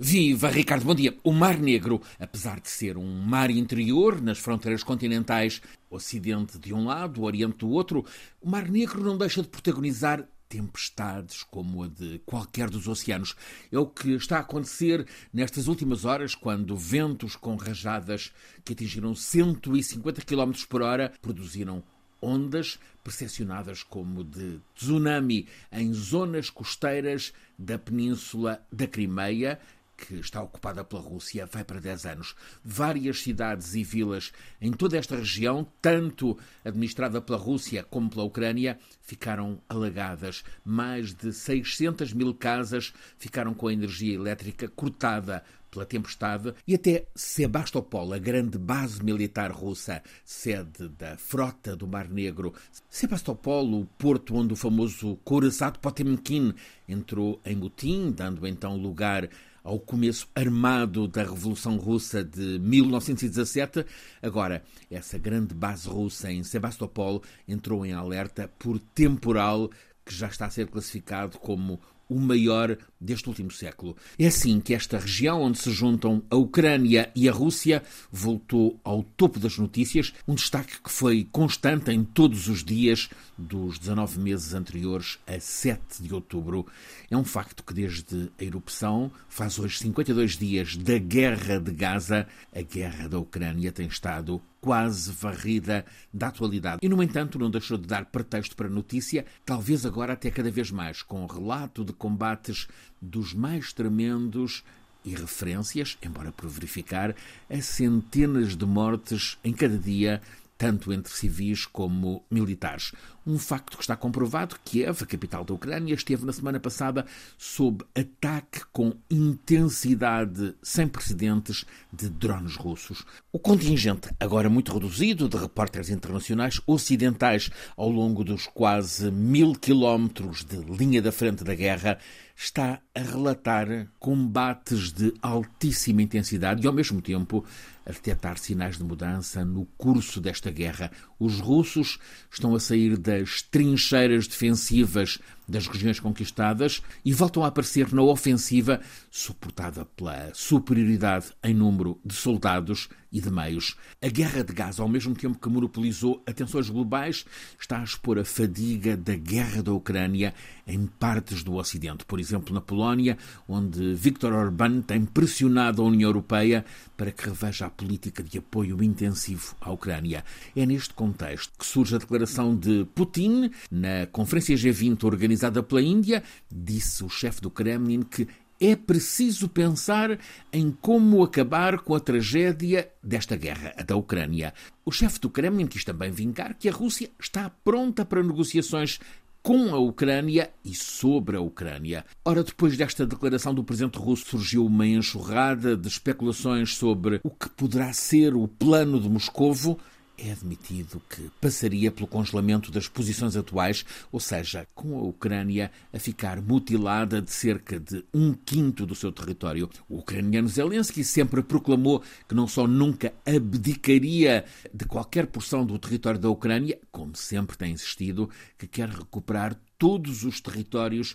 Viva Ricardo, bom dia. O Mar Negro, apesar de ser um mar interior nas fronteiras continentais, Ocidente de um lado, Oriente do outro, o Mar Negro não deixa de protagonizar tempestades como a de qualquer dos oceanos. É o que está a acontecer nestas últimas horas, quando ventos com rajadas que atingiram 150 km por hora produziram ondas percepcionadas como de tsunami em zonas costeiras da península da Crimeia, que está ocupada pela Rússia vai para 10 anos. Várias cidades e vilas em toda esta região, tanto administrada pela Rússia como pela Ucrânia, ficaram alagadas. Mais de 600 mil casas ficaram com a energia elétrica cortada pela tempestade e até Sebastopol, a grande base militar russa, sede da frota do Mar Negro. Sebastopol, o porto onde o famoso Couraçado Potemkin entrou em motim, dando então lugar ao começo armado da Revolução Russa de 1917. Agora, essa grande base russa em Sebastopol entrou em alerta por temporal que já está a ser classificado como o maior deste último século. É assim que esta região, onde se juntam a Ucrânia e a Rússia, voltou ao topo das notícias, um destaque que foi constante em todos os dias dos 19 meses anteriores a 7 de outubro. É um facto que, desde a erupção, faz hoje 52 dias da guerra de Gaza, a guerra da Ucrânia tem estado quase varrida da atualidade. E, no entanto, não deixou de dar pretexto para notícia, talvez agora até cada vez mais, com relato de combates dos mais tremendos e referências, embora por verificar, a centenas de mortes em cada dia tanto entre civis como militares. Um facto que está comprovado: Kiev, a capital da Ucrânia, esteve na semana passada sob ataque com intensidade sem precedentes de drones russos. O contingente, agora muito reduzido, de repórteres internacionais ocidentais ao longo dos quase mil quilómetros de linha da frente da guerra, está a relatar combates de altíssima intensidade e, ao mesmo tempo, a detectar sinais de mudança no curso desta guerra. Os russos estão a sair das trincheiras defensivas das regiões conquistadas e voltam a aparecer na ofensiva, suportada pela superioridade em número de soldados e de meios. A guerra de Gaza, ao mesmo tempo que monopolizou atenções globais, está a expor a fadiga da guerra da Ucrânia em partes do Ocidente. Por exemplo, na Polónia, onde Viktor Orbán tem pressionado a União Europeia para que reveja a política de apoio intensivo à Ucrânia. É neste contexto que surge a declaração de Putin na Conferência G20 organizada pela Índia. Disse o chefe do Kremlin que é preciso pensar em como acabar com a tragédia desta guerra, a da Ucrânia. O chefe do Kremlin quis também vincar que a Rússia está pronta para negociações com a Ucrânia e sobre a Ucrânia. Ora, depois desta declaração do presidente russo, surgiu uma enxurrada de especulações sobre o que poderá ser o plano de Moscovo é admitido que passaria pelo congelamento das posições atuais, ou seja, com a Ucrânia a ficar mutilada de cerca de um quinto do seu território. O ucraniano Zelensky sempre proclamou que não só nunca abdicaria de qualquer porção do território da Ucrânia, como sempre tem insistido, que quer recuperar todos os territórios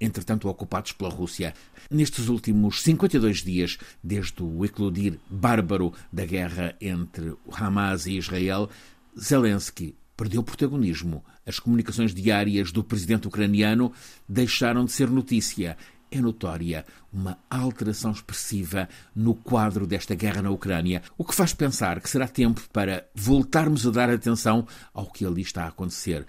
entretanto ocupados pela Rússia. Nestes últimos 52 dias, desde o eclodir bárbaro da guerra entre Hamas e Israel, Zelensky perdeu protagonismo. As comunicações diárias do presidente ucraniano deixaram de ser notícia é notória uma alteração expressiva no quadro desta guerra na Ucrânia, o que faz pensar que será tempo para voltarmos a dar atenção ao que ali está a acontecer.